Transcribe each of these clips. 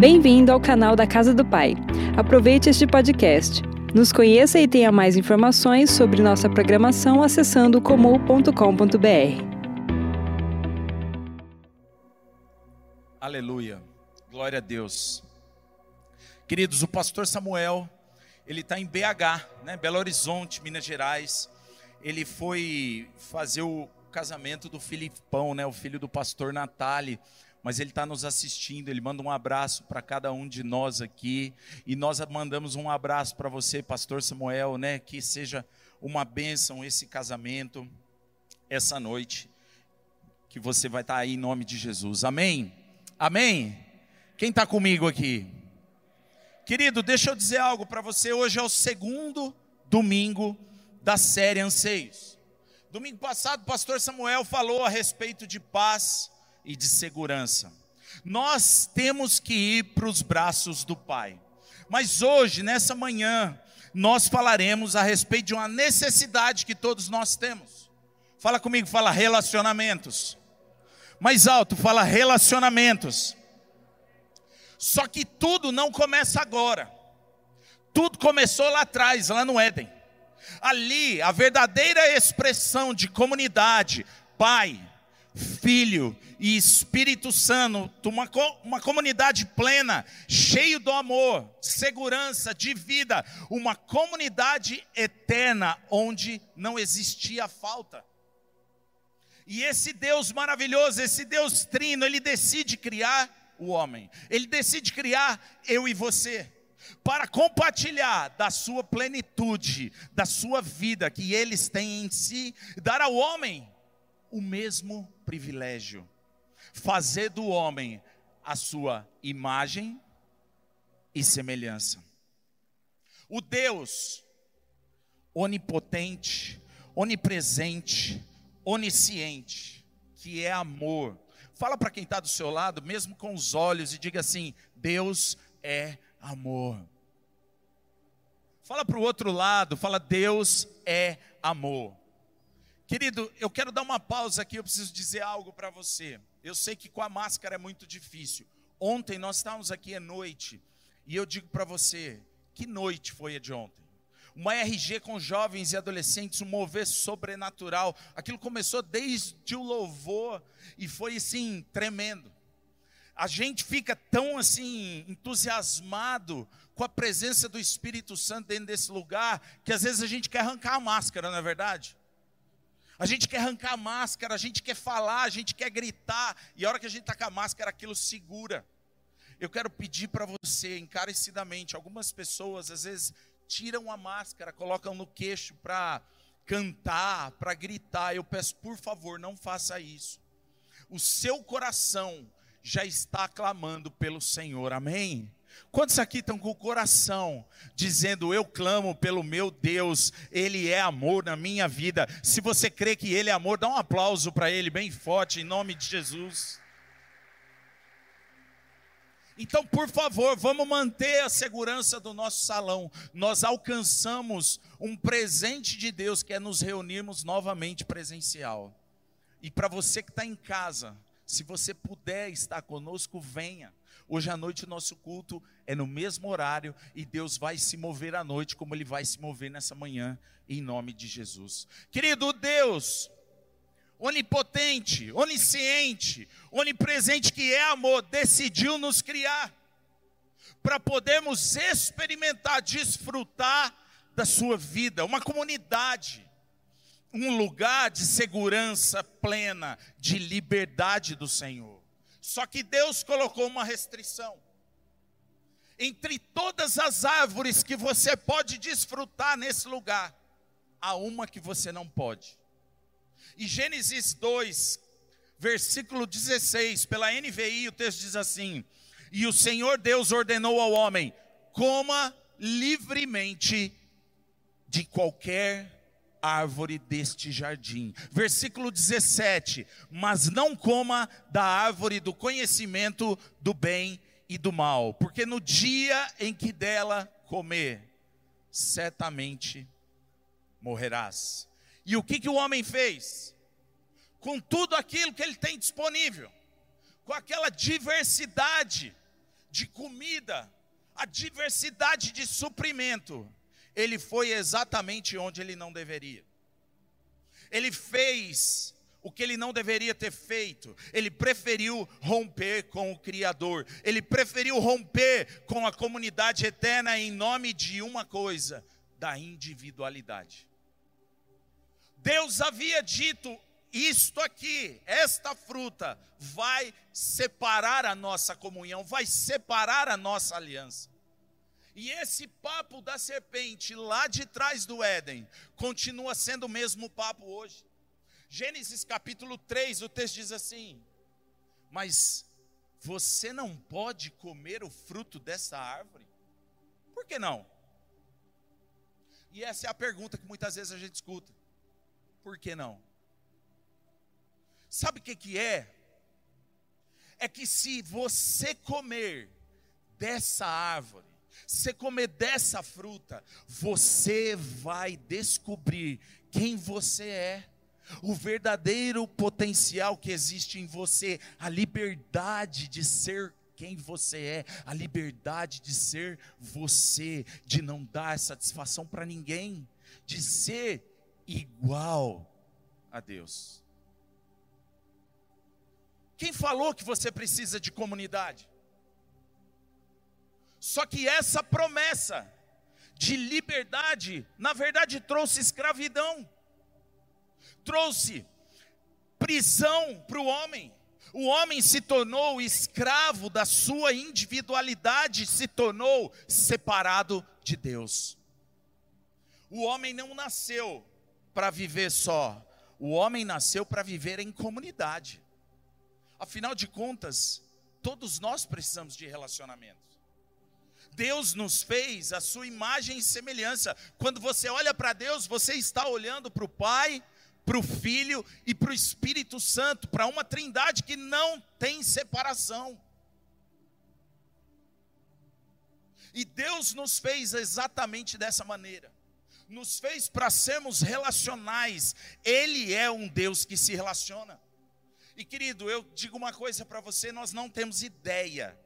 Bem-vindo ao canal da Casa do Pai. Aproveite este podcast. Nos conheça e tenha mais informações sobre nossa programação acessando comum.com.br. Aleluia. Glória a Deus. Queridos, o pastor Samuel, ele está em BH, né? Belo Horizonte, Minas Gerais. Ele foi fazer o casamento do Filipão, né? O filho do pastor Natali mas ele está nos assistindo. Ele manda um abraço para cada um de nós aqui. E nós mandamos um abraço para você, Pastor Samuel, né? Que seja uma bênção esse casamento, essa noite, que você vai estar tá aí em nome de Jesus. Amém? Amém? Quem está comigo aqui? Querido, deixa eu dizer algo para você. Hoje é o segundo domingo da série Anseios. Domingo passado, o pastor Samuel falou a respeito de paz e de segurança. Nós temos que ir para os braços do Pai. Mas hoje, nessa manhã, nós falaremos a respeito de uma necessidade que todos nós temos. Fala comigo, fala relacionamentos. Mais alto, fala relacionamentos. Só que tudo não começa agora. Tudo começou lá atrás, lá no Éden. Ali, a verdadeira expressão de comunidade, pai, filho e Espírito Santo, uma, uma comunidade plena, cheio do amor, segurança, de vida, uma comunidade eterna onde não existia falta. E esse Deus maravilhoso, esse Deus trino, ele decide criar o homem, ele decide criar eu e você para compartilhar da sua plenitude, da sua vida que eles têm em si, dar ao homem o mesmo privilégio fazer do homem a sua imagem e semelhança. O Deus onipotente, onipresente, onisciente, que é amor. Fala para quem está do seu lado, mesmo com os olhos, e diga assim: Deus é amor. Fala para o outro lado, fala: Deus é amor. Querido, eu quero dar uma pausa aqui, eu preciso dizer algo para você. Eu sei que com a máscara é muito difícil. Ontem nós estávamos aqui à noite e eu digo para você, que noite foi a de ontem? Uma RG com jovens e adolescentes, um mover sobrenatural. Aquilo começou desde o louvor e foi assim tremendo. A gente fica tão assim entusiasmado com a presença do Espírito Santo dentro desse lugar que às vezes a gente quer arrancar a máscara, não é verdade? A gente quer arrancar a máscara, a gente quer falar, a gente quer gritar, e a hora que a gente está com a máscara, aquilo segura. Eu quero pedir para você, encarecidamente, algumas pessoas às vezes tiram a máscara, colocam no queixo para cantar, para gritar. Eu peço, por favor, não faça isso. O seu coração já está clamando pelo Senhor, amém? Quantos aqui estão com o coração dizendo: Eu clamo pelo meu Deus, Ele é amor na minha vida. Se você crê que Ele é amor, dá um aplauso para Ele bem forte, em nome de Jesus. Então, por favor, vamos manter a segurança do nosso salão. Nós alcançamos um presente de Deus que é nos reunirmos novamente presencial. E para você que está em casa, se você puder estar conosco, venha. Hoje à noite o nosso culto é no mesmo horário e Deus vai se mover à noite como ele vai se mover nessa manhã em nome de Jesus. Querido Deus, onipotente, onisciente, onipresente que é amor, decidiu nos criar para podermos experimentar, desfrutar da sua vida, uma comunidade, um lugar de segurança plena, de liberdade do Senhor. Só que Deus colocou uma restrição. Entre todas as árvores que você pode desfrutar nesse lugar, há uma que você não pode. E Gênesis 2, versículo 16, pela NVI, o texto diz assim: E o Senhor Deus ordenou ao homem: coma livremente de qualquer árvore deste jardim. Versículo 17: Mas não coma da árvore do conhecimento do bem e do mal, porque no dia em que dela comer, certamente morrerás. E o que, que o homem fez? Com tudo aquilo que ele tem disponível, com aquela diversidade de comida, a diversidade de suprimento, ele foi exatamente onde ele não deveria. Ele fez o que ele não deveria ter feito. Ele preferiu romper com o Criador. Ele preferiu romper com a comunidade eterna em nome de uma coisa: da individualidade. Deus havia dito: isto aqui, esta fruta, vai separar a nossa comunhão, vai separar a nossa aliança. E esse papo da serpente lá de trás do Éden continua sendo o mesmo papo hoje. Gênesis capítulo 3, o texto diz assim: Mas você não pode comer o fruto dessa árvore? Por que não? E essa é a pergunta que muitas vezes a gente escuta. Por que não? Sabe o que, que é? É que se você comer dessa árvore, se comer dessa fruta, você vai descobrir quem você é o verdadeiro potencial que existe em você, a liberdade de ser quem você é, a liberdade de ser você, de não dar satisfação para ninguém, de ser igual a Deus. Quem falou que você precisa de comunidade? Só que essa promessa de liberdade, na verdade, trouxe escravidão trouxe prisão para o homem. O homem se tornou escravo da sua individualidade, se tornou separado de Deus. O homem não nasceu para viver só, o homem nasceu para viver em comunidade. Afinal de contas, todos nós precisamos de relacionamento. Deus nos fez a sua imagem e semelhança. Quando você olha para Deus, você está olhando para o Pai, para o Filho e para o Espírito Santo, para uma trindade que não tem separação. E Deus nos fez exatamente dessa maneira. Nos fez para sermos relacionais. Ele é um Deus que se relaciona. E querido, eu digo uma coisa para você: nós não temos ideia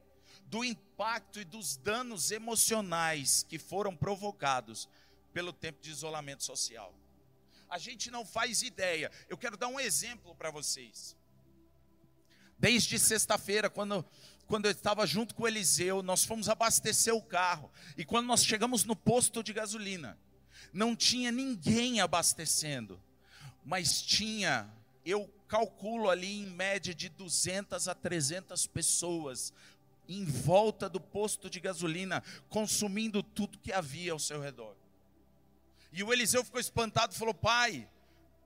do impacto e dos danos emocionais que foram provocados pelo tempo de isolamento social a gente não faz ideia. Eu quero dar um exemplo para vocês. Desde sexta-feira, quando, quando eu estava junto com o Eliseu, nós fomos abastecer o carro. E quando nós chegamos no posto de gasolina, não tinha ninguém abastecendo, mas tinha, eu calculo ali em média de 200 a 300 pessoas em volta do posto de gasolina, consumindo tudo que havia ao seu redor. E o Eliseu ficou espantado e falou: Pai,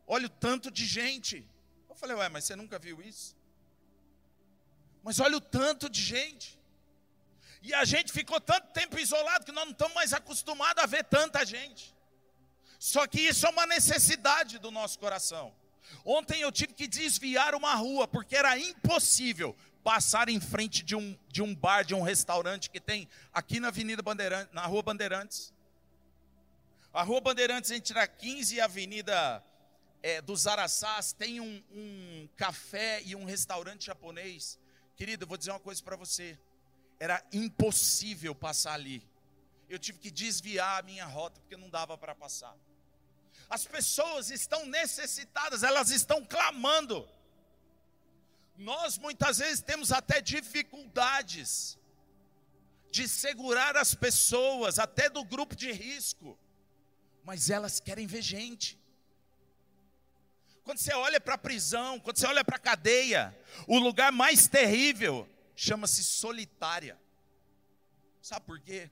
olha o tanto de gente. Eu falei: Ué, mas você nunca viu isso? Mas olha o tanto de gente. E a gente ficou tanto tempo isolado que nós não estamos mais acostumados a ver tanta gente. Só que isso é uma necessidade do nosso coração. Ontem eu tive que desviar uma rua, porque era impossível passar em frente de um, de um bar, de um restaurante que tem aqui na Avenida Bandeirantes, na Rua Bandeirantes. A Rua Bandeirantes entre a 15 e a Avenida é, dos Araçás tem um, um café e um restaurante japonês. Querido, eu vou dizer uma coisa para você. Era impossível passar ali. Eu tive que desviar a minha rota porque não dava para passar. As pessoas estão necessitadas, elas estão clamando. Nós muitas vezes temos até dificuldades de segurar as pessoas, até do grupo de risco mas elas querem ver gente. Quando você olha para a prisão, quando você olha para a cadeia, o lugar mais terrível chama-se solitária. Sabe por quê?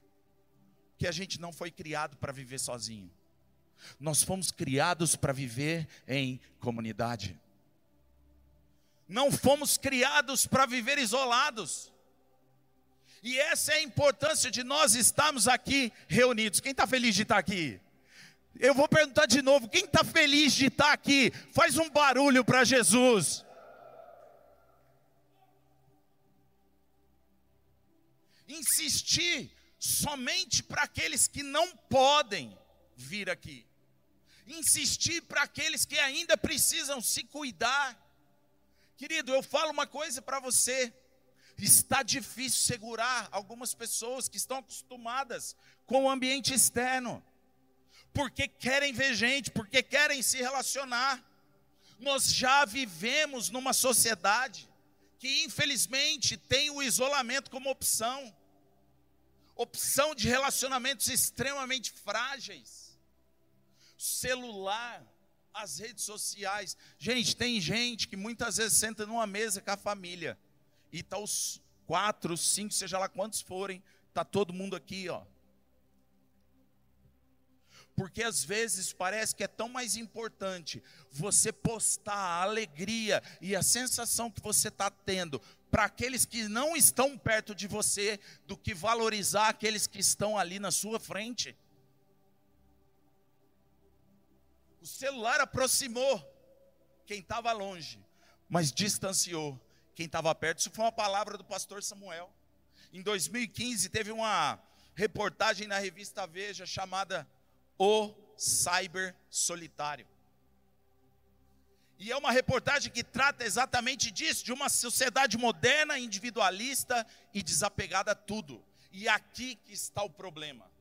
Porque a gente não foi criado para viver sozinho. Nós fomos criados para viver em comunidade. Não fomos criados para viver isolados. E essa é a importância de nós estarmos aqui reunidos. Quem está feliz de estar aqui? Eu vou perguntar de novo: quem está feliz de estar tá aqui? Faz um barulho para Jesus. Insistir somente para aqueles que não podem vir aqui. Insistir para aqueles que ainda precisam se cuidar. Querido, eu falo uma coisa para você. Está difícil segurar algumas pessoas que estão acostumadas com o ambiente externo, porque querem ver gente, porque querem se relacionar. Nós já vivemos numa sociedade que, infelizmente, tem o isolamento como opção opção de relacionamentos extremamente frágeis. Celular, as redes sociais. Gente, tem gente que muitas vezes senta numa mesa com a família e tá os quatro, cinco, seja lá quantos forem, tá todo mundo aqui, ó. Porque às vezes parece que é tão mais importante você postar a alegria e a sensação que você está tendo para aqueles que não estão perto de você do que valorizar aqueles que estão ali na sua frente. O celular aproximou quem estava longe, mas distanciou quem estava perto. Isso foi uma palavra do pastor Samuel. Em 2015 teve uma reportagem na revista Veja chamada O Cyber Solitário. E é uma reportagem que trata exatamente disso, de uma sociedade moderna, individualista e desapegada a tudo. E aqui que está o problema.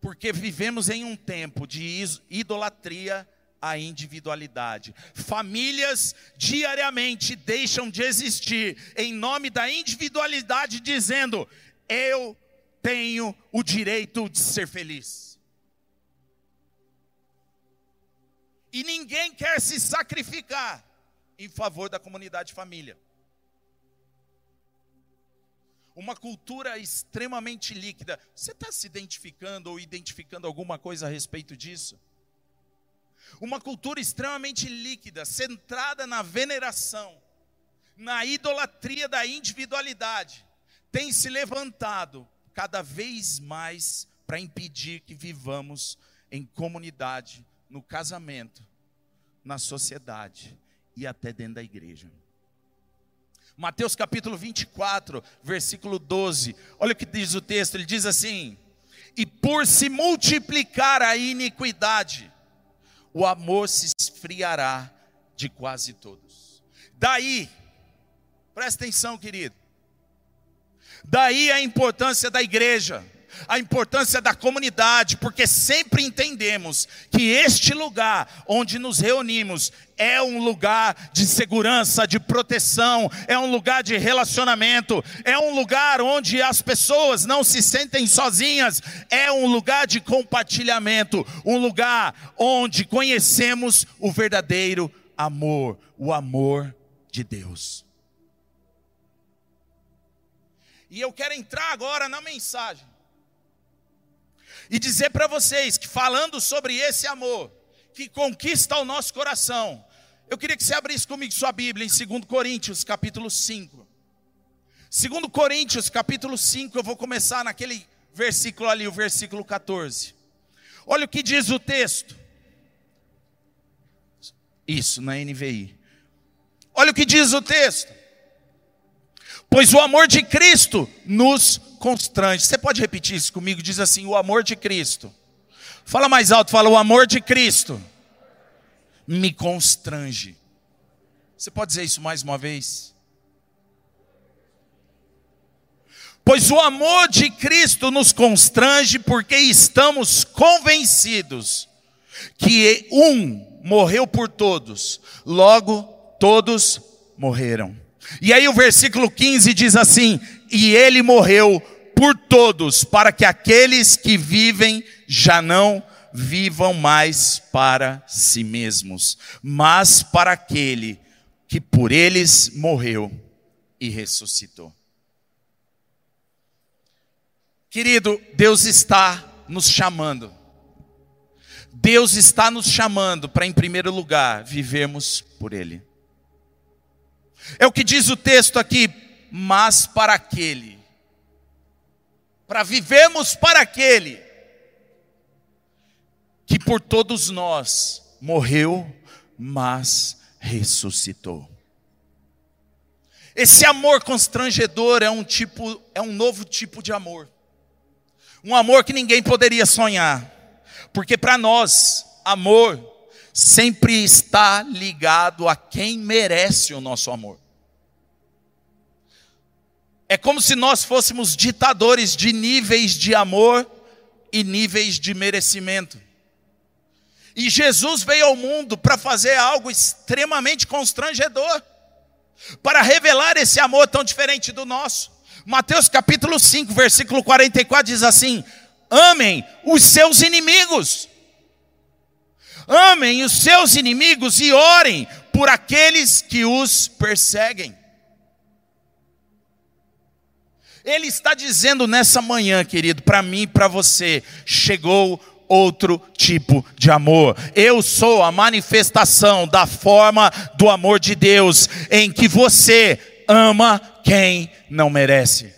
Porque vivemos em um tempo de idolatria à individualidade. Famílias diariamente deixam de existir em nome da individualidade, dizendo: eu tenho o direito de ser feliz. E ninguém quer se sacrificar em favor da comunidade família. Uma cultura extremamente líquida. Você está se identificando ou identificando alguma coisa a respeito disso? Uma cultura extremamente líquida, centrada na veneração, na idolatria da individualidade, tem se levantado cada vez mais para impedir que vivamos em comunidade no casamento, na sociedade e até dentro da igreja. Mateus capítulo 24, versículo 12. Olha o que diz o texto, ele diz assim: "E por se multiplicar a iniquidade, o amor se esfriará de quase todos." Daí, presta atenção, querido. Daí a importância da igreja a importância da comunidade, porque sempre entendemos que este lugar onde nos reunimos é um lugar de segurança, de proteção, é um lugar de relacionamento, é um lugar onde as pessoas não se sentem sozinhas, é um lugar de compartilhamento, um lugar onde conhecemos o verdadeiro amor, o amor de Deus. E eu quero entrar agora na mensagem e dizer para vocês que falando sobre esse amor que conquista o nosso coração, eu queria que você abrisse comigo sua Bíblia em 2 Coríntios, capítulo 5. 2 Coríntios, capítulo 5, eu vou começar naquele versículo ali, o versículo 14. Olha o que diz o texto. Isso, na NVI. Olha o que diz o texto. Pois o amor de Cristo nos constrange. Você pode repetir isso comigo? Diz assim: o amor de Cristo. Fala mais alto, fala: o amor de Cristo me constrange. Você pode dizer isso mais uma vez? Pois o amor de Cristo nos constrange porque estamos convencidos que um morreu por todos, logo todos morreram. E aí o versículo 15 diz assim: E ele morreu por todos, para que aqueles que vivem já não vivam mais para si mesmos, mas para aquele que por eles morreu e ressuscitou. Querido, Deus está nos chamando. Deus está nos chamando para, em primeiro lugar, vivermos por Ele. É o que diz o texto aqui, mas para aquele, para vivermos para aquele que por todos nós morreu, mas ressuscitou. Esse amor constrangedor é um tipo, é um novo tipo de amor. Um amor que ninguém poderia sonhar. Porque para nós, amor sempre está ligado a quem merece o nosso amor. É como se nós fôssemos ditadores de níveis de amor e níveis de merecimento. E Jesus veio ao mundo para fazer algo extremamente constrangedor, para revelar esse amor tão diferente do nosso. Mateus capítulo 5, versículo 44 diz assim: Amem os seus inimigos. Amem os seus inimigos e orem por aqueles que os perseguem. Ele está dizendo nessa manhã, querido, para mim e para você, chegou outro tipo de amor. Eu sou a manifestação da forma do amor de Deus, em que você ama quem não merece.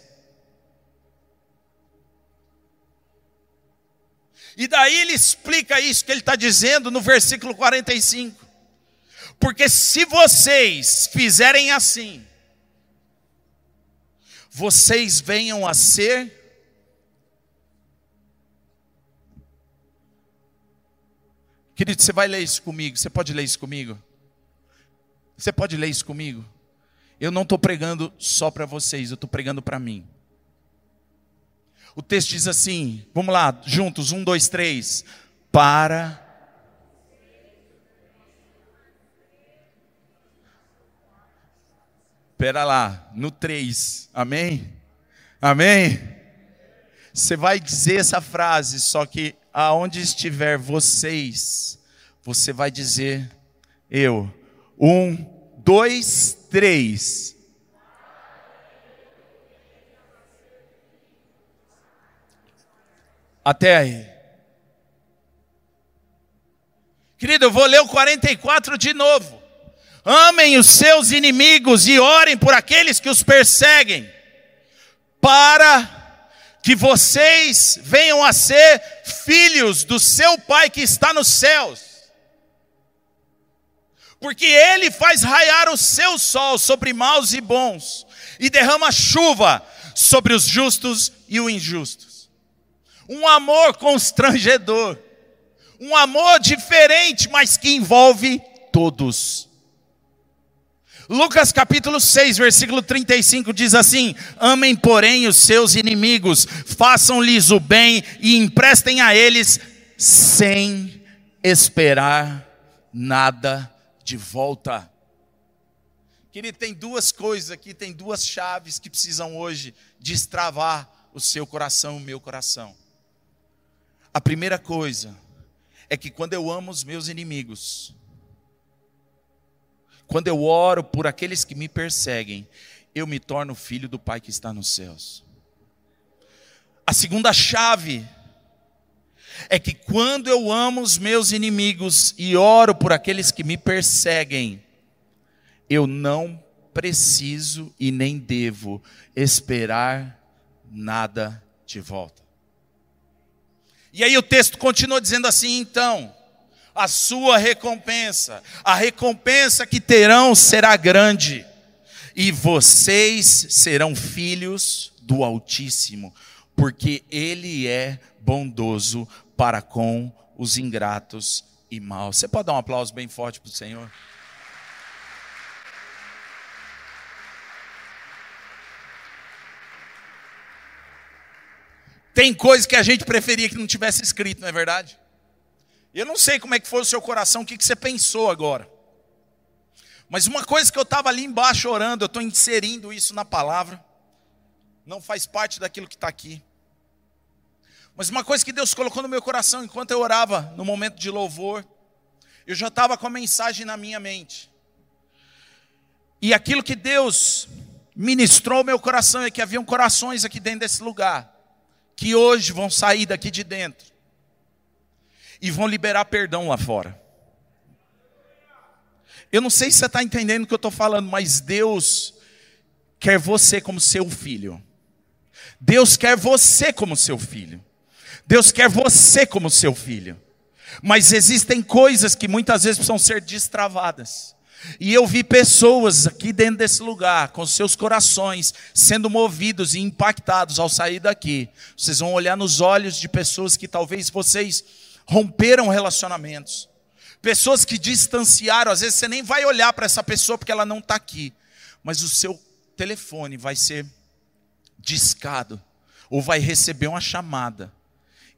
E daí ele explica isso que ele está dizendo no versículo 45. Porque se vocês fizerem assim, vocês venham a ser Querido, você vai ler isso comigo? Você pode ler isso comigo? Você pode ler isso comigo? Eu não estou pregando só para vocês, eu estou pregando para mim. O texto diz assim: vamos lá, juntos, um, dois, três. Para. Espera lá, no três, amém? Amém? Você vai dizer essa frase, só que aonde estiver vocês, você vai dizer eu. Um, dois, três. Até aí. Querido, eu vou ler o 44 de novo. Amem os seus inimigos e orem por aqueles que os perseguem, para que vocês venham a ser filhos do seu Pai que está nos céus. Porque Ele faz raiar o seu sol sobre maus e bons, e derrama chuva sobre os justos e os injustos um amor constrangedor, um amor diferente, mas que envolve todos. Lucas capítulo 6, versículo 35 diz assim: Amem, porém, os seus inimigos, façam-lhes o bem e emprestem a eles sem esperar nada de volta. Querido, tem duas coisas aqui, tem duas chaves que precisam hoje destravar o seu coração, o meu coração. A primeira coisa é que quando eu amo os meus inimigos, quando eu oro por aqueles que me perseguem, eu me torno filho do Pai que está nos céus. A segunda chave é que quando eu amo os meus inimigos e oro por aqueles que me perseguem, eu não preciso e nem devo esperar nada de volta. E aí o texto continua dizendo assim: então, a sua recompensa, a recompensa que terão será grande, e vocês serão filhos do Altíssimo, porque Ele é bondoso para com os ingratos e maus. Você pode dar um aplauso bem forte para o Senhor? Tem coisas que a gente preferia que não tivesse escrito, não é verdade? Eu não sei como é que foi o seu coração, o que, que você pensou agora. Mas uma coisa que eu estava ali embaixo orando, eu estou inserindo isso na palavra, não faz parte daquilo que está aqui. Mas uma coisa que Deus colocou no meu coração enquanto eu orava no momento de louvor, eu já estava com a mensagem na minha mente. E aquilo que Deus ministrou ao meu coração é que haviam corações aqui dentro desse lugar que hoje vão sair daqui de dentro e vão liberar perdão lá fora. Eu não sei se você está entendendo o que eu estou falando, mas Deus quer você como seu filho. Deus quer você como seu filho. Deus quer você como seu filho. Mas existem coisas que muitas vezes precisam ser destravadas. E eu vi pessoas aqui dentro desse lugar, com seus corações sendo movidos e impactados ao sair daqui. Vocês vão olhar nos olhos de pessoas que talvez vocês romperam relacionamentos. Pessoas que distanciaram, às vezes você nem vai olhar para essa pessoa porque ela não está aqui. Mas o seu telefone vai ser discado, ou vai receber uma chamada.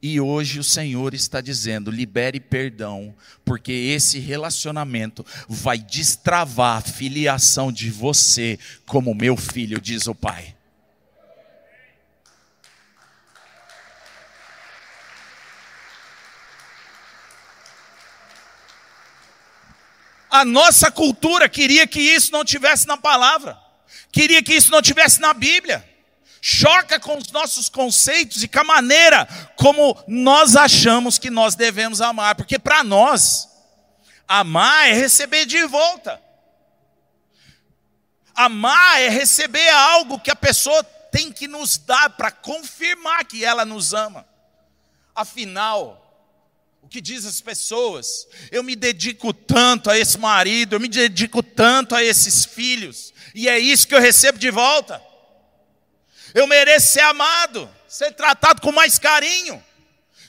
E hoje o Senhor está dizendo: libere perdão, porque esse relacionamento vai destravar a filiação de você como meu filho, diz o Pai. A nossa cultura queria que isso não tivesse na palavra, queria que isso não tivesse na Bíblia. Choca com os nossos conceitos e com a maneira como nós achamos que nós devemos amar, porque para nós, amar é receber de volta. Amar é receber algo que a pessoa tem que nos dar para confirmar que ela nos ama. Afinal, o que diz as pessoas. Eu me dedico tanto a esse marido, eu me dedico tanto a esses filhos, e é isso que eu recebo de volta. Eu mereço ser amado, ser tratado com mais carinho.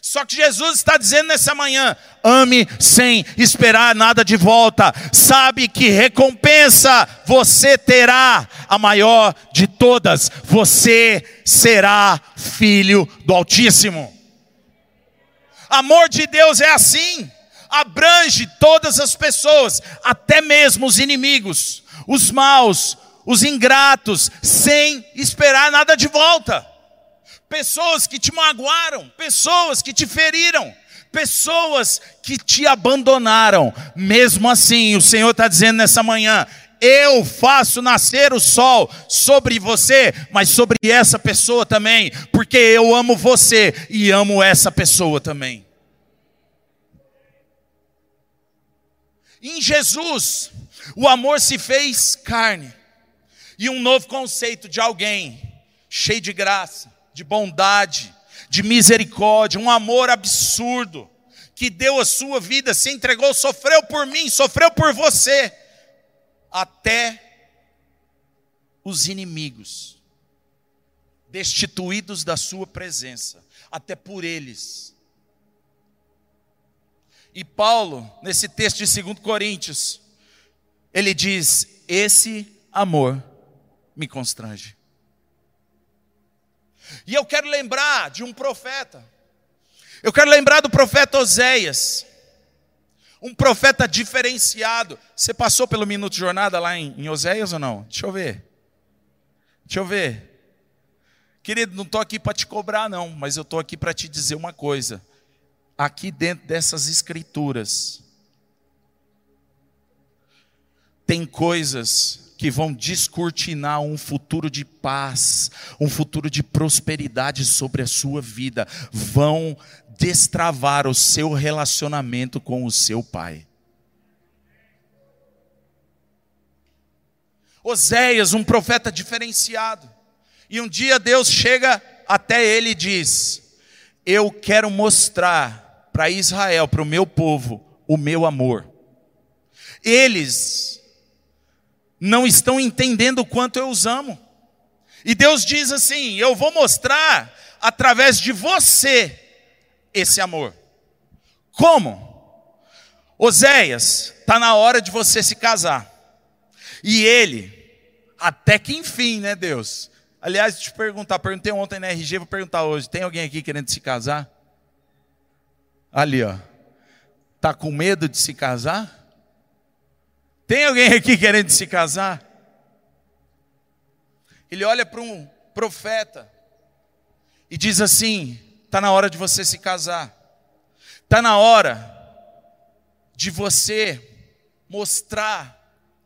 Só que Jesus está dizendo nessa manhã: ame sem esperar nada de volta. Sabe que recompensa você terá, a maior de todas. Você será filho do Altíssimo. Amor de Deus é assim, abrange todas as pessoas, até mesmo os inimigos, os maus, os ingratos, sem esperar nada de volta. Pessoas que te magoaram, pessoas que te feriram, pessoas que te abandonaram. Mesmo assim, o Senhor está dizendo nessa manhã: eu faço nascer o sol sobre você, mas sobre essa pessoa também, porque eu amo você e amo essa pessoa também. Em Jesus, o amor se fez carne, e um novo conceito de alguém cheio de graça, de bondade, de misericórdia, um amor absurdo, que deu a sua vida, se entregou, sofreu por mim, sofreu por você até os inimigos, destituídos da sua presença, até por eles. E Paulo, nesse texto de 2 Coríntios, ele diz: Esse amor me constrange. E eu quero lembrar de um profeta, eu quero lembrar do profeta Oséias um profeta diferenciado. Você passou pelo Minuto Jornada lá em, em Oséias ou não? Deixa eu ver. Deixa eu ver. Querido, não estou aqui para te cobrar, não, mas eu estou aqui para te dizer uma coisa. Aqui dentro dessas escrituras, tem coisas que vão descortinar um futuro de paz, um futuro de prosperidade sobre a sua vida, vão destravar o seu relacionamento com o seu pai. Oséias, um profeta diferenciado. E um dia Deus chega até ele e diz: Eu quero mostrar para Israel, para o meu povo, o meu amor. Eles não estão entendendo o quanto eu os amo. E Deus diz assim: Eu vou mostrar através de você esse amor. Como? Oséias, está na hora de você se casar. E ele, até que enfim, né, Deus? Aliás, te perguntar, perguntei ontem na RG, vou perguntar hoje: tem alguém aqui querendo se casar? Ali, ó. Tá com medo de se casar? Tem alguém aqui querendo se casar? Ele olha para um profeta e diz assim: Está na hora de você se casar. Está na hora de você mostrar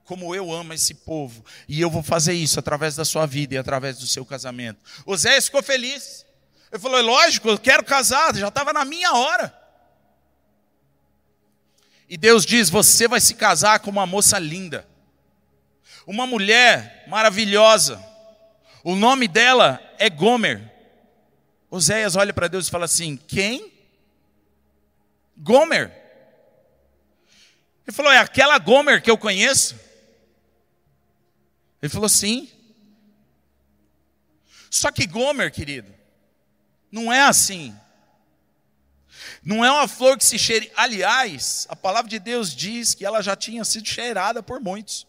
como eu amo esse povo. E eu vou fazer isso através da sua vida e através do seu casamento. Oséias ficou feliz. Ele falou: é lógico, eu quero casar, já estava na minha hora. E Deus diz: você vai se casar com uma moça linda, uma mulher maravilhosa. O nome dela é Gomer. Oséias olha para Deus e fala assim: Quem? Gomer. Ele falou: É aquela Gomer que eu conheço? Ele falou: Sim. Só que Gomer, querido, não é assim. Não é uma flor que se cheire. Aliás, a palavra de Deus diz que ela já tinha sido cheirada por muitos.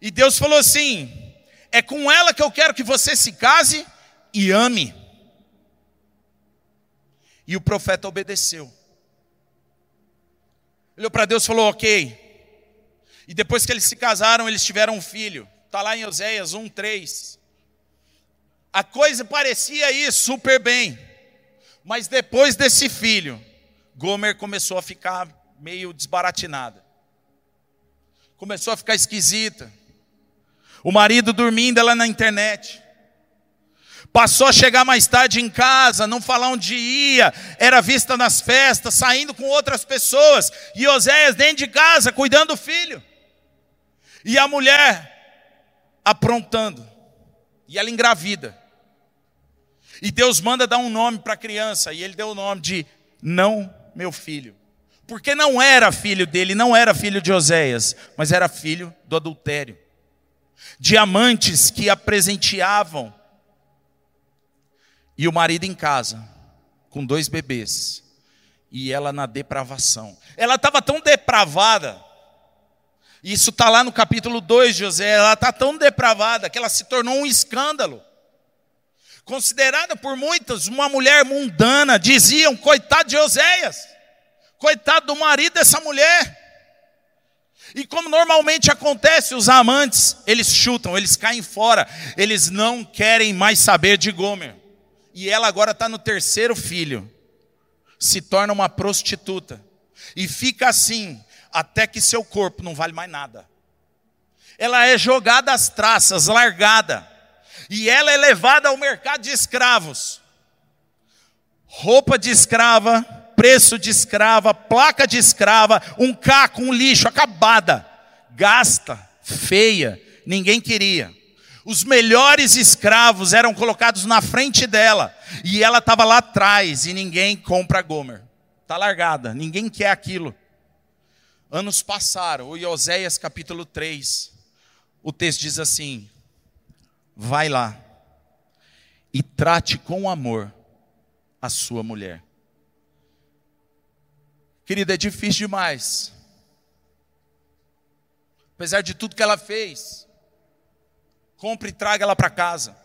E Deus falou assim: É com ela que eu quero que você se case e ame. E o profeta obedeceu. Olhou para Deus e falou: Ok. E depois que eles se casaram, eles tiveram um filho. Está lá em Oséias 1, 3. A coisa parecia ir super bem. Mas depois desse filho, Gomer começou a ficar meio desbaratinada. Começou a ficar esquisita. O marido dormindo, ela na internet. Passou a chegar mais tarde em casa, não falar onde ia, era vista nas festas, saindo com outras pessoas. E Oséias dentro de casa, cuidando do filho. E a mulher aprontando. E ela engravida. E Deus manda dar um nome para a criança, e ele deu o nome de Não Meu Filho. Porque não era filho dele, não era filho de Oséias, mas era filho do adultério. Diamantes que a presenteavam. E o marido em casa, com dois bebês. E ela na depravação. Ela estava tão depravada. Isso está lá no capítulo 2 de José. Ela está tão depravada que ela se tornou um escândalo considerada por muitos uma mulher mundana, diziam: coitado de Oséias, coitado do marido dessa mulher. E como normalmente acontece, os amantes, eles chutam, eles caem fora, eles não querem mais saber de Gomer. E ela agora está no terceiro filho, se torna uma prostituta, e fica assim, até que seu corpo não vale mais nada. Ela é jogada às traças, largada e ela é levada ao mercado de escravos. Roupa de escrava, preço de escrava, placa de escrava, um caco, um lixo, acabada, gasta, feia, ninguém queria. Os melhores escravos eram colocados na frente dela, e ela estava lá atrás, e ninguém compra Gomer. Está largada, ninguém quer aquilo. Anos passaram, o Oséias capítulo 3, o texto diz assim: vai lá e trate com amor a sua mulher. Querida, é difícil demais. Apesar de tudo que ela fez, compre e traga ela para casa.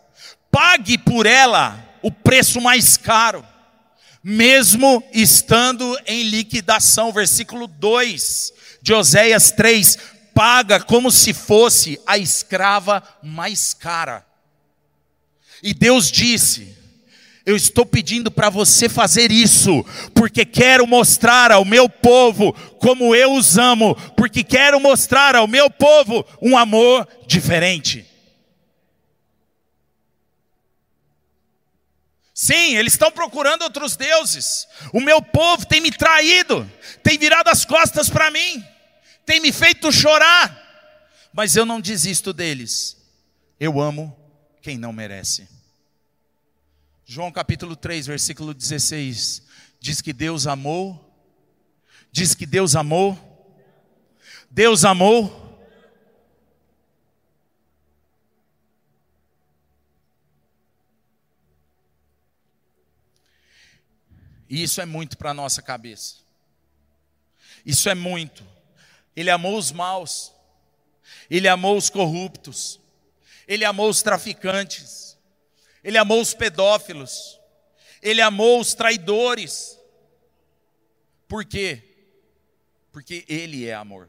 Pague por ela o preço mais caro, mesmo estando em liquidação. Versículo 2 de Oséias 3: paga como se fosse a escrava mais cara. E Deus disse: Eu estou pedindo para você fazer isso, porque quero mostrar ao meu povo como eu os amo, porque quero mostrar ao meu povo um amor diferente. Sim, eles estão procurando outros deuses. O meu povo tem me traído, tem virado as costas para mim tem me feito chorar, mas eu não desisto deles. Eu amo quem não merece. João capítulo 3, versículo 16, diz que Deus amou, diz que Deus amou, Deus amou. E isso é muito para a nossa cabeça. Isso é muito. Ele amou os maus, ele amou os corruptos, ele amou os traficantes, ele amou os pedófilos, ele amou os traidores. Por quê? Porque ele é amor.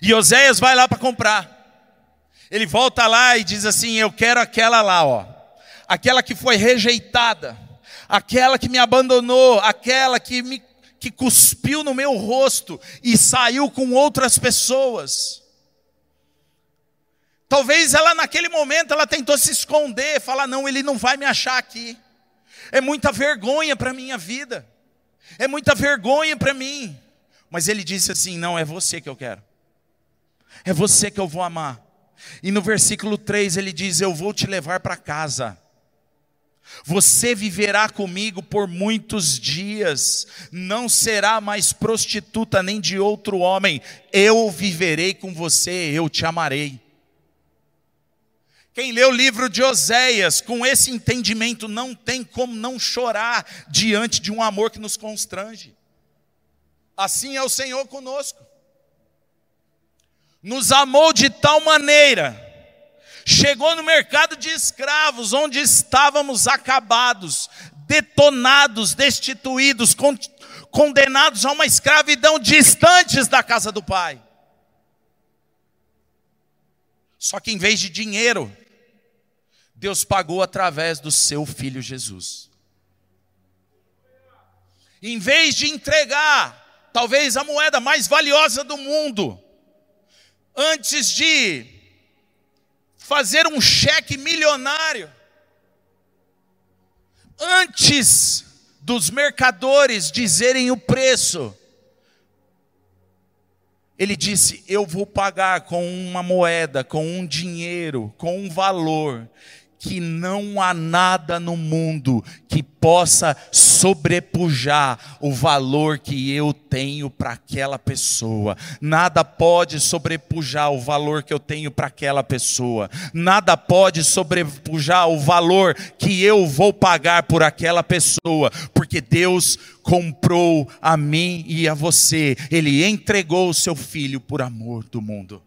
E Oséias vai lá para comprar. Ele volta lá e diz assim: Eu quero aquela lá, ó. Aquela que foi rejeitada, aquela que me abandonou, aquela que me que cuspiu no meu rosto e saiu com outras pessoas. Talvez ela naquele momento ela tentou se esconder, falar não, ele não vai me achar aqui. É muita vergonha para minha vida. É muita vergonha para mim. Mas ele disse assim: "Não, é você que eu quero. É você que eu vou amar". E no versículo 3 ele diz: "Eu vou te levar para casa". Você viverá comigo por muitos dias, não será mais prostituta nem de outro homem, eu viverei com você, eu te amarei. Quem lê o livro de Oséias com esse entendimento não tem como não chorar diante de um amor que nos constrange. Assim é o Senhor conosco. nos amou de tal maneira, chegou no mercado de escravos, onde estávamos acabados, detonados, destituídos, condenados a uma escravidão distantes da casa do Pai. Só que em vez de dinheiro, Deus pagou através do seu filho Jesus. Em vez de entregar, talvez a moeda mais valiosa do mundo, antes de fazer um cheque milionário, antes dos mercadores dizerem o preço, ele disse: Eu vou pagar com uma moeda, com um dinheiro, com um valor que não há nada no mundo que possa sobrepujar o valor que eu tenho para aquela pessoa. Nada pode sobrepujar o valor que eu tenho para aquela pessoa. Nada pode sobrepujar o valor que eu vou pagar por aquela pessoa, porque Deus comprou a mim e a você. Ele entregou o seu filho por amor do mundo.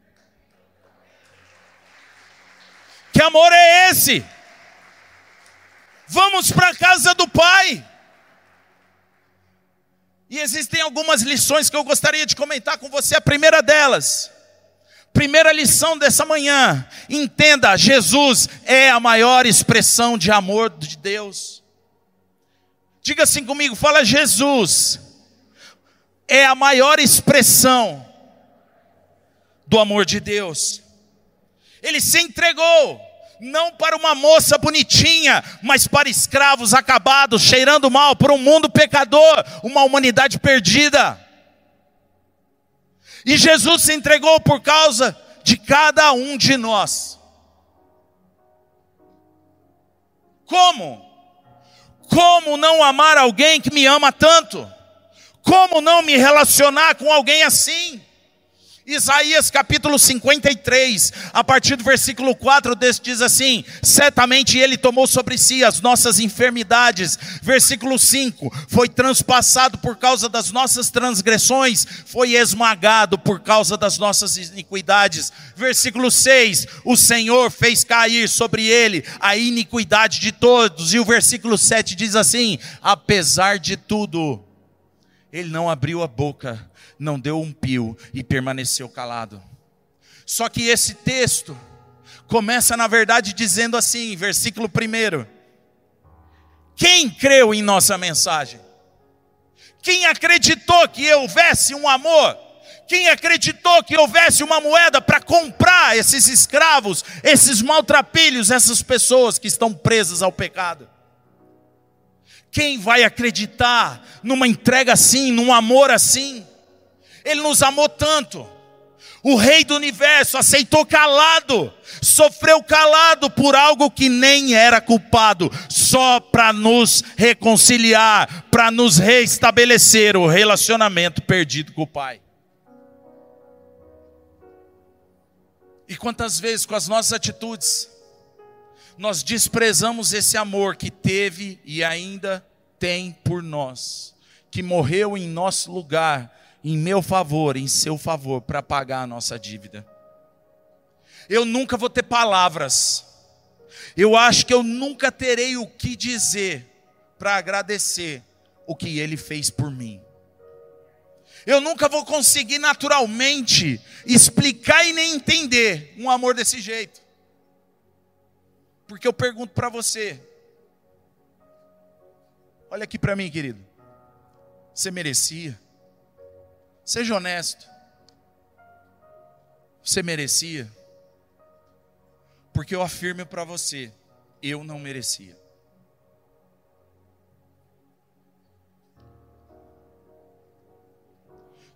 Que amor é esse? Vamos para a casa do Pai. E existem algumas lições que eu gostaria de comentar com você. A primeira delas, primeira lição dessa manhã: entenda, Jesus é a maior expressão de amor de Deus. Diga assim comigo, fala Jesus é a maior expressão do amor de Deus. Ele se entregou, não para uma moça bonitinha, mas para escravos acabados, cheirando mal, por um mundo pecador, uma humanidade perdida. E Jesus se entregou por causa de cada um de nós. Como? Como não amar alguém que me ama tanto? Como não me relacionar com alguém assim? Isaías capítulo 53, a partir do versículo 4, diz assim: Certamente ele tomou sobre si as nossas enfermidades. Versículo 5: Foi transpassado por causa das nossas transgressões, foi esmagado por causa das nossas iniquidades. Versículo 6: O Senhor fez cair sobre ele a iniquidade de todos. E o versículo 7 diz assim: Apesar de tudo, ele não abriu a boca não deu um pio e permaneceu calado. Só que esse texto começa, na verdade, dizendo assim, versículo 1: Quem creu em nossa mensagem? Quem acreditou que houvesse um amor? Quem acreditou que houvesse uma moeda para comprar esses escravos, esses maltrapilhos, essas pessoas que estão presas ao pecado? Quem vai acreditar numa entrega assim, num amor assim? Ele nos amou tanto. O Rei do universo aceitou calado, sofreu calado por algo que nem era culpado, só para nos reconciliar, para nos restabelecer o relacionamento perdido com o Pai. E quantas vezes com as nossas atitudes, nós desprezamos esse amor que teve e ainda tem por nós, que morreu em nosso lugar em meu favor, em seu favor, para pagar a nossa dívida. Eu nunca vou ter palavras. Eu acho que eu nunca terei o que dizer para agradecer o que ele fez por mim. Eu nunca vou conseguir naturalmente explicar e nem entender um amor desse jeito. Porque eu pergunto para você. Olha aqui para mim, querido. Você merecia? Seja honesto. Você merecia? Porque eu afirmo para você, eu não merecia.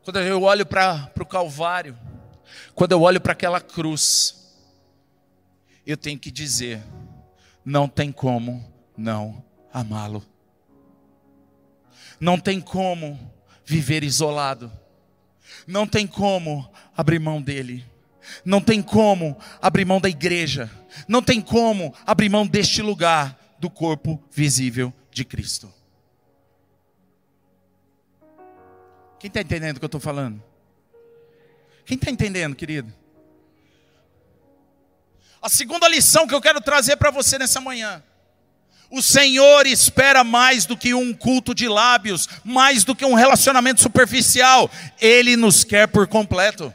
Quando eu olho para o Calvário, quando eu olho para aquela cruz, eu tenho que dizer: não tem como não amá-lo. Não tem como viver isolado. Não tem como abrir mão dele. Não tem como abrir mão da igreja. Não tem como abrir mão deste lugar do corpo visível de Cristo. Quem está entendendo o que eu estou falando? Quem está entendendo, querido? A segunda lição que eu quero trazer para você nessa manhã. O Senhor espera mais do que um culto de lábios, mais do que um relacionamento superficial. Ele nos quer por completo.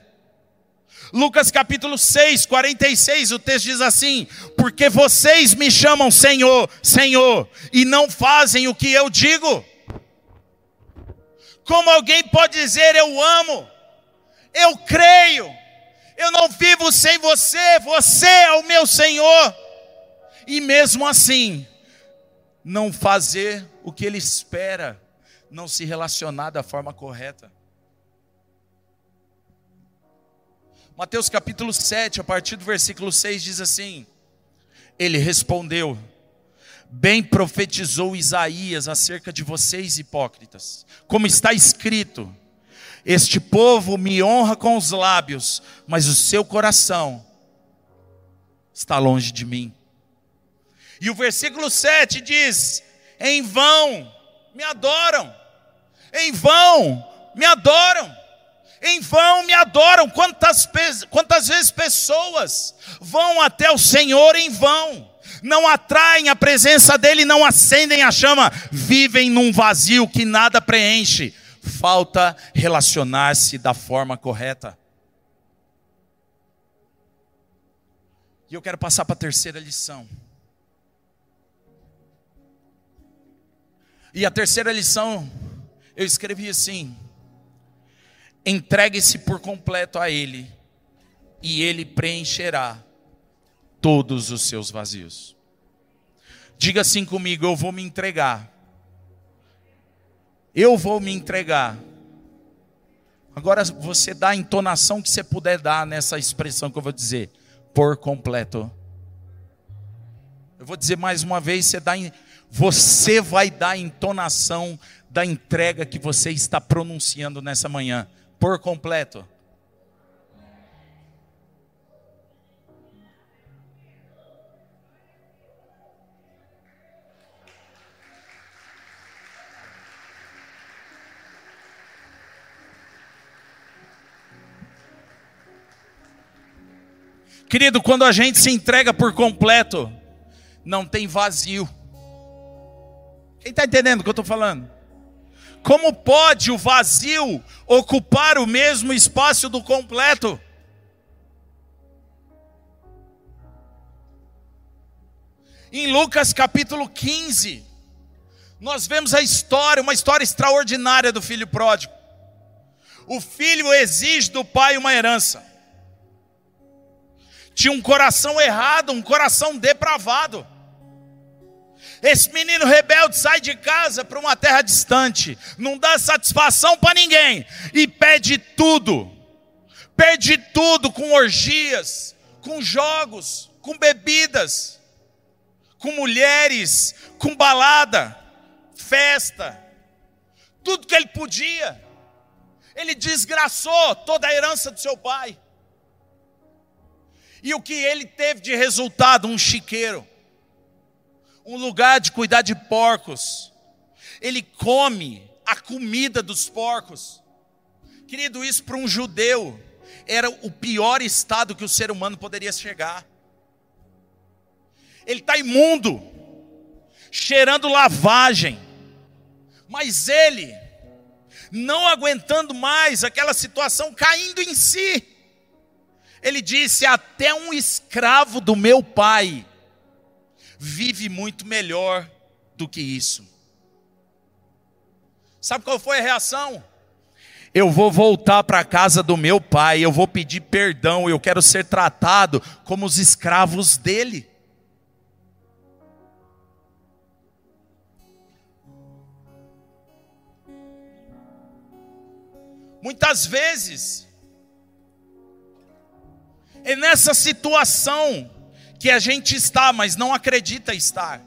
Lucas capítulo 6, 46, o texto diz assim: Porque vocês me chamam Senhor, Senhor, e não fazem o que eu digo. Como alguém pode dizer eu amo, eu creio, eu não vivo sem você, você é o meu Senhor, e mesmo assim, não fazer o que ele espera, não se relacionar da forma correta. Mateus capítulo 7, a partir do versículo 6 diz assim: Ele respondeu: Bem profetizou Isaías acerca de vocês, hipócritas, como está escrito: Este povo me honra com os lábios, mas o seu coração está longe de mim. E o versículo 7 diz: Em vão me adoram, em vão me adoram em vão me adoram. Quantas, quantas vezes pessoas vão até o Senhor em vão? Não atraem a presença dEle, não acendem a chama, vivem num vazio que nada preenche. Falta relacionar-se da forma correta. E eu quero passar para a terceira lição. E a terceira lição, eu escrevi assim: Entregue-se por completo a Ele, e Ele preencherá todos os seus vazios. Diga assim comigo: eu vou me entregar. Eu vou me entregar. Agora você dá a entonação que você puder dar nessa expressão que eu vou dizer, por completo. Eu vou dizer mais uma vez, você dá você vai dar a entonação da entrega que você está pronunciando nessa manhã por completo. Querido, quando a gente se entrega por completo, não tem vazio. Quem está entendendo o que eu estou falando? Como pode o vazio ocupar o mesmo espaço do completo? Em Lucas capítulo 15, nós vemos a história, uma história extraordinária do filho pródigo. O filho exige do pai uma herança. Tinha um coração errado, um coração depravado. Esse menino rebelde sai de casa para uma terra distante, não dá satisfação para ninguém e pede tudo. Pede tudo com orgias, com jogos, com bebidas, com mulheres, com balada, festa, tudo que ele podia. Ele desgraçou toda a herança do seu pai. E o que ele teve de resultado? Um chiqueiro um lugar de cuidar de porcos. Ele come a comida dos porcos. Querido, isso para um judeu era o pior estado que o ser humano poderia chegar. Ele está imundo, cheirando lavagem, mas ele, não aguentando mais aquela situação, caindo em si, ele disse: Até um escravo do meu pai vive muito melhor do que isso. Sabe qual foi a reação? Eu vou voltar para a casa do meu pai, eu vou pedir perdão, eu quero ser tratado como os escravos dele. Muitas vezes, é nessa situação que a gente está, mas não acredita estar.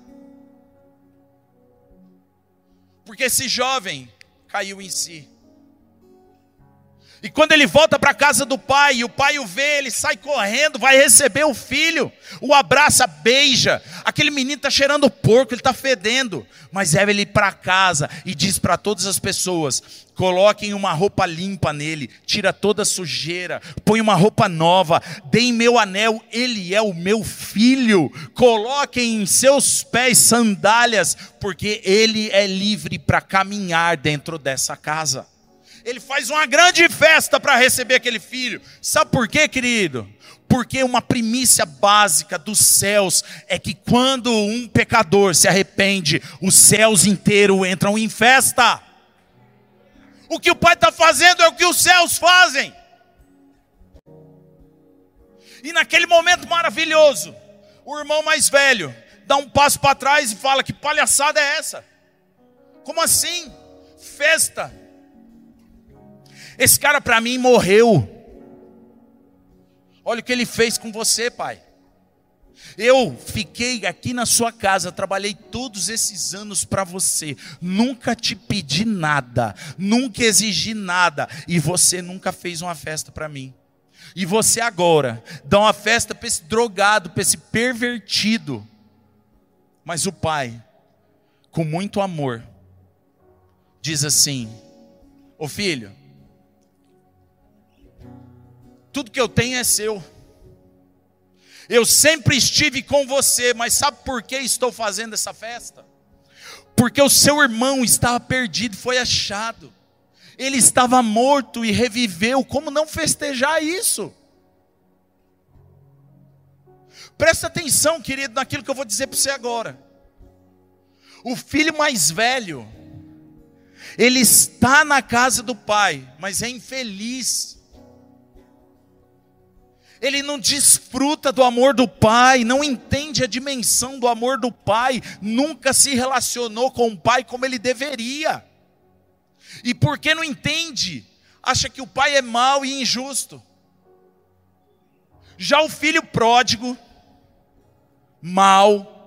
Porque esse jovem caiu em si. E quando ele volta para a casa do pai, e o pai o vê, ele sai correndo, vai receber o filho, o abraça, beija. Aquele menino está cheirando porco, ele está fedendo. Mas leva ele para casa e diz para todas as pessoas: Coloquem uma roupa limpa nele, tira toda sujeira, põe uma roupa nova, deem meu anel, ele é o meu filho. Coloquem em seus pés sandálias, porque ele é livre para caminhar dentro dessa casa. Ele faz uma grande festa para receber aquele filho. Sabe por quê, querido? Porque uma primícia básica dos céus é que quando um pecador se arrepende, os céus inteiros entram em festa. O que o Pai está fazendo é o que os céus fazem. E naquele momento maravilhoso, o irmão mais velho dá um passo para trás e fala: Que palhaçada é essa? Como assim? Festa. Esse cara para mim morreu. Olha o que ele fez com você, pai. Eu fiquei aqui na sua casa, trabalhei todos esses anos para você, nunca te pedi nada, nunca exigi nada, e você nunca fez uma festa para mim. E você agora dá uma festa para esse drogado, para esse pervertido. Mas o pai, com muito amor, diz assim: Ô filho, tudo que eu tenho é seu. Eu sempre estive com você, mas sabe por que estou fazendo essa festa? Porque o seu irmão estava perdido, foi achado. Ele estava morto e reviveu. Como não festejar isso? Presta atenção, querido, naquilo que eu vou dizer para você agora. O filho mais velho, ele está na casa do pai, mas é infeliz ele não desfruta do amor do pai, não entende a dimensão do amor do pai, nunca se relacionou com o pai como ele deveria. E porque não entende, acha que o pai é mau e injusto. Já o filho pródigo, mau,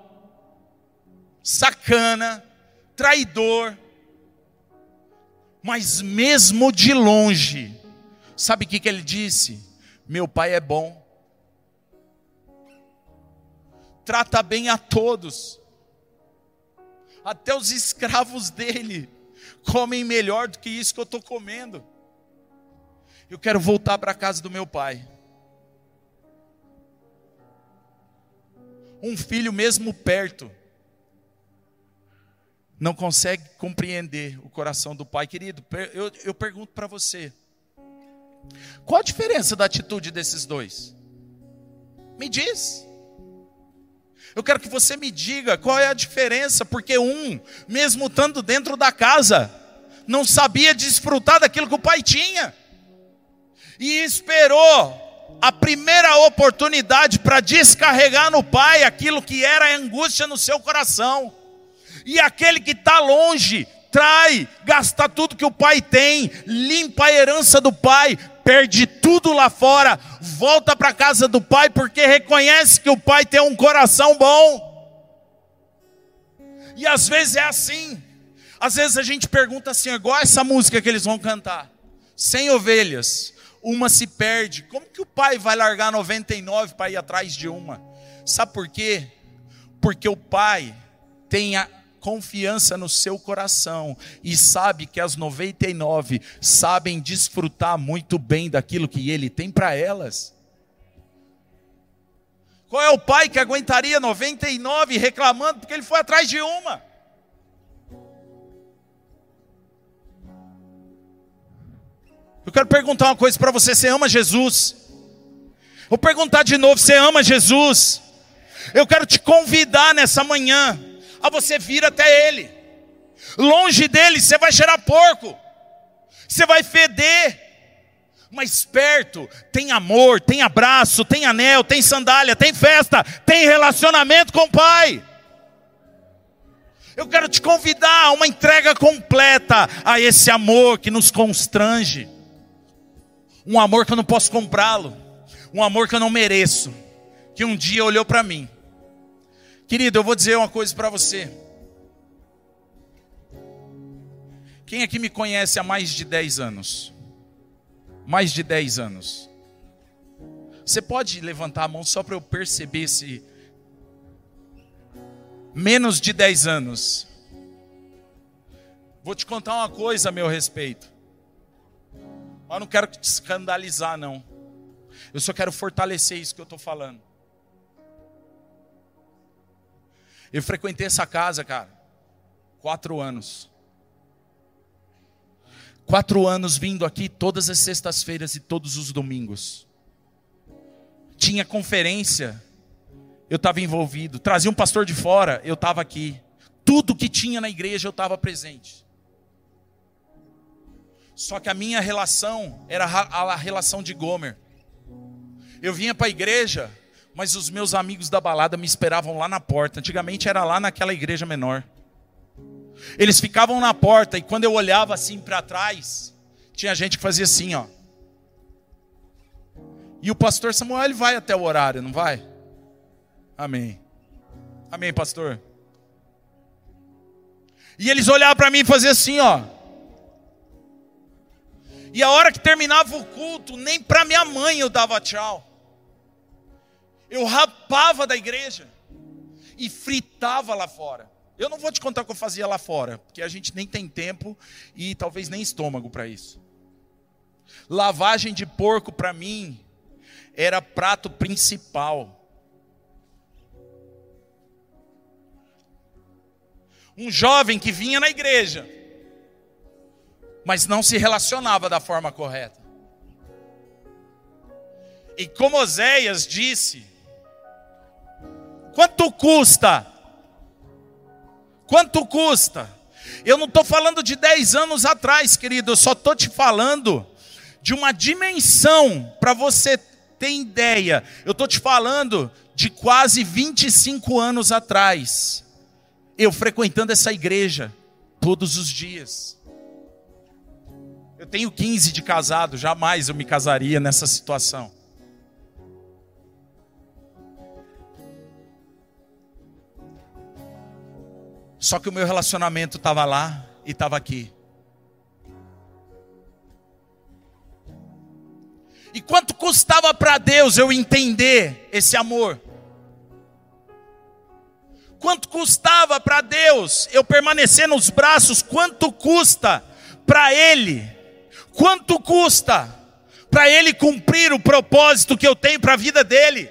sacana, traidor, mas mesmo de longe, sabe o que, que ele disse? Meu pai é bom. Trata bem a todos. Até os escravos dele comem melhor do que isso que eu estou comendo. Eu quero voltar para a casa do meu pai. Um filho, mesmo perto, não consegue compreender o coração do pai. Querido, eu, eu pergunto para você: qual a diferença da atitude desses dois? Me diz. Eu quero que você me diga qual é a diferença, porque um, mesmo estando dentro da casa, não sabia desfrutar daquilo que o pai tinha, e esperou a primeira oportunidade para descarregar no pai aquilo que era angústia no seu coração, e aquele que está longe trai, gasta tudo que o pai tem, limpa a herança do pai, perde tudo lá fora, volta para a casa do pai porque reconhece que o pai tem um coração bom. E às vezes é assim. Às vezes a gente pergunta assim, igual essa música que eles vão cantar: sem ovelhas, uma se perde. Como que o pai vai largar 99 para ir atrás de uma? Sabe por quê? Porque o pai tem a confiança no seu coração e sabe que as 99 sabem desfrutar muito bem daquilo que ele tem para elas. Qual é o pai que aguentaria 99 reclamando porque ele foi atrás de uma? Eu quero perguntar uma coisa para você: você ama Jesus? Vou perguntar de novo: você ama Jesus? Eu quero te convidar nessa manhã a você vir até Ele. Longe dele você vai cheirar porco, você vai feder. Mas perto tem amor, tem abraço, tem anel, tem sandália, tem festa, tem relacionamento com o Pai. Eu quero te convidar a uma entrega completa a esse amor que nos constrange. Um amor que eu não posso comprá-lo, um amor que eu não mereço, que um dia olhou para mim Querido, eu vou dizer uma coisa para você. Quem aqui me conhece há mais de 10 anos? Mais de 10 anos. Você pode levantar a mão só para eu perceber se. Menos de 10 anos. Vou te contar uma coisa a meu respeito. Mas não quero te escandalizar, não. Eu só quero fortalecer isso que eu estou falando. Eu frequentei essa casa, cara, quatro anos. Quatro anos vindo aqui todas as sextas-feiras e todos os domingos. Tinha conferência, eu estava envolvido. Trazia um pastor de fora, eu estava aqui. Tudo que tinha na igreja eu estava presente. Só que a minha relação era a relação de Gomer. Eu vinha para a igreja, mas os meus amigos da balada me esperavam lá na porta. Antigamente era lá naquela igreja menor. Eles ficavam na porta e quando eu olhava assim para trás, tinha gente que fazia assim, ó. E o pastor Samuel ele vai até o horário, não vai? Amém. Amém, pastor. E eles olhavam para mim e faziam assim, ó. E a hora que terminava o culto, nem para minha mãe eu dava tchau. Eu rapava da igreja e fritava lá fora. Eu não vou te contar o que eu fazia lá fora, porque a gente nem tem tempo e talvez nem estômago para isso. Lavagem de porco para mim era prato principal. Um jovem que vinha na igreja, mas não se relacionava da forma correta. E como Oséias disse, Quanto custa? Quanto custa? Eu não estou falando de 10 anos atrás, querido, eu só estou te falando de uma dimensão para você ter ideia. Eu estou te falando de quase 25 anos atrás. Eu frequentando essa igreja todos os dias. Eu tenho 15 de casado, jamais eu me casaria nessa situação. Só que o meu relacionamento estava lá e estava aqui. E quanto custava para Deus eu entender esse amor? Quanto custava para Deus eu permanecer nos braços? Quanto custa para Ele? Quanto custa para Ele cumprir o propósito que eu tenho para a vida dele?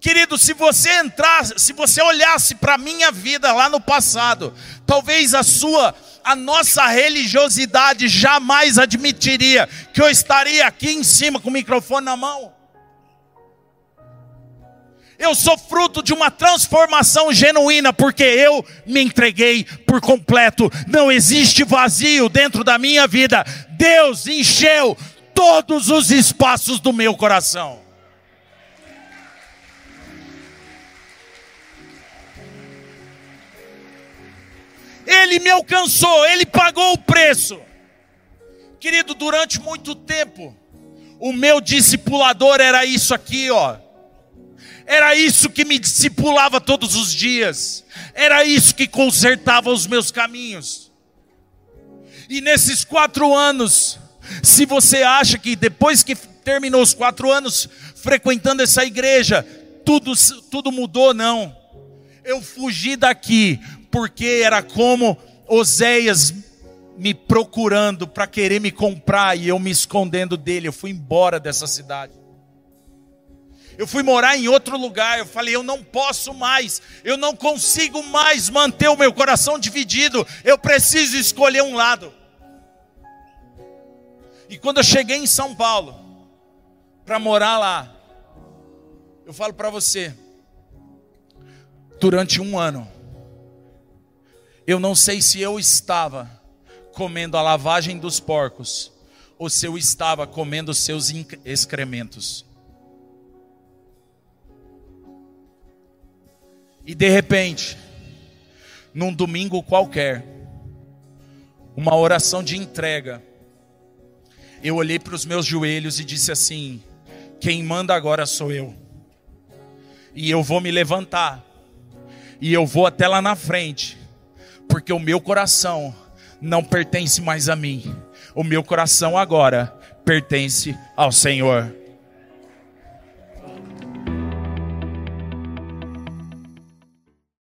Querido, se você entrasse, se você olhasse para a minha vida lá no passado, talvez a sua, a nossa religiosidade jamais admitiria que eu estaria aqui em cima com o microfone na mão. Eu sou fruto de uma transformação genuína, porque eu me entreguei por completo. Não existe vazio dentro da minha vida. Deus encheu todos os espaços do meu coração. Ele me alcançou, ele pagou o preço. Querido, durante muito tempo, o meu discipulador era isso aqui, ó. Era isso que me discipulava todos os dias. Era isso que consertava os meus caminhos. E nesses quatro anos, se você acha que depois que terminou os quatro anos frequentando essa igreja, tudo, tudo mudou, não. Eu fugi daqui porque era como Oséias me procurando para querer me comprar e eu me escondendo dele. Eu fui embora dessa cidade. Eu fui morar em outro lugar. Eu falei, eu não posso mais, eu não consigo mais manter o meu coração dividido. Eu preciso escolher um lado. E quando eu cheguei em São Paulo, para morar lá, eu falo para você, durante um ano, eu não sei se eu estava comendo a lavagem dos porcos ou se eu estava comendo seus excrementos. E de repente, num domingo qualquer, uma oração de entrega, eu olhei para os meus joelhos e disse assim: Quem manda agora sou eu. E eu vou me levantar, e eu vou até lá na frente, porque o meu coração não pertence mais a mim. O meu coração agora pertence ao Senhor.